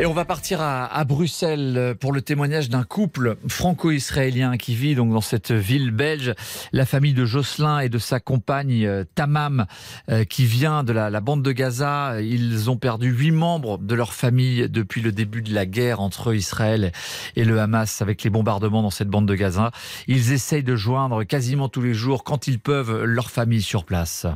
Et on va partir à, à, Bruxelles pour le témoignage d'un couple franco-israélien qui vit donc dans cette ville belge. La famille de Jocelyn et de sa compagne euh, Tamam, euh, qui vient de la, la, bande de Gaza. Ils ont perdu huit membres de leur famille depuis le début de la guerre entre Israël et le Hamas avec les bombardements dans cette bande de Gaza. Ils essayent de joindre quasiment tous les jours, quand ils peuvent, leur famille sur place.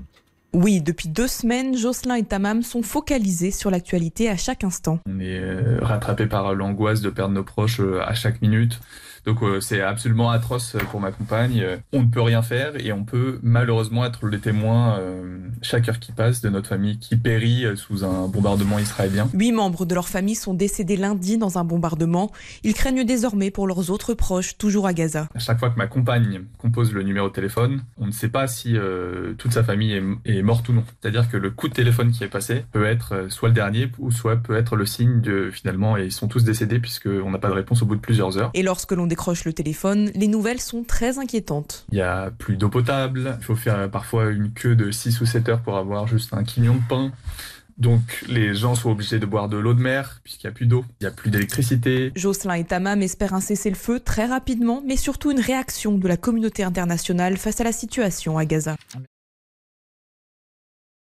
Oui, depuis deux semaines, Jocelyn et Tamam sont focalisés sur l'actualité à chaque instant. On est euh, rattrapé par l'angoisse de perdre nos proches euh, à chaque minute. Donc euh, c'est absolument atroce pour ma compagne. On ne peut rien faire et on peut malheureusement être les témoins euh, chaque heure qui passe de notre famille qui périt sous un bombardement israélien. Huit membres de leur famille sont décédés lundi dans un bombardement. Ils craignent désormais pour leurs autres proches, toujours à Gaza. À chaque fois que ma compagne compose le numéro de téléphone, on ne sait pas si euh, toute sa famille est, est morte ou non. C'est-à-dire que le coup de téléphone qui est passé peut être soit le dernier ou soit peut être le signe de finalement et ils sont tous décédés puisqu'on n'a pas de réponse au bout de plusieurs heures. Et lorsque l'on décroche le téléphone, les nouvelles sont très inquiétantes. Il y a plus d'eau potable, il faut faire parfois une queue de 6 ou 7 heures pour avoir juste un quignon de pain. Donc les gens sont obligés de boire de l'eau de mer puisqu'il n'y a plus d'eau, il n'y a plus d'électricité. Jocelyn et Tamam espèrent un cessez-le-feu très rapidement, mais surtout une réaction de la communauté internationale face à la situation à Gaza.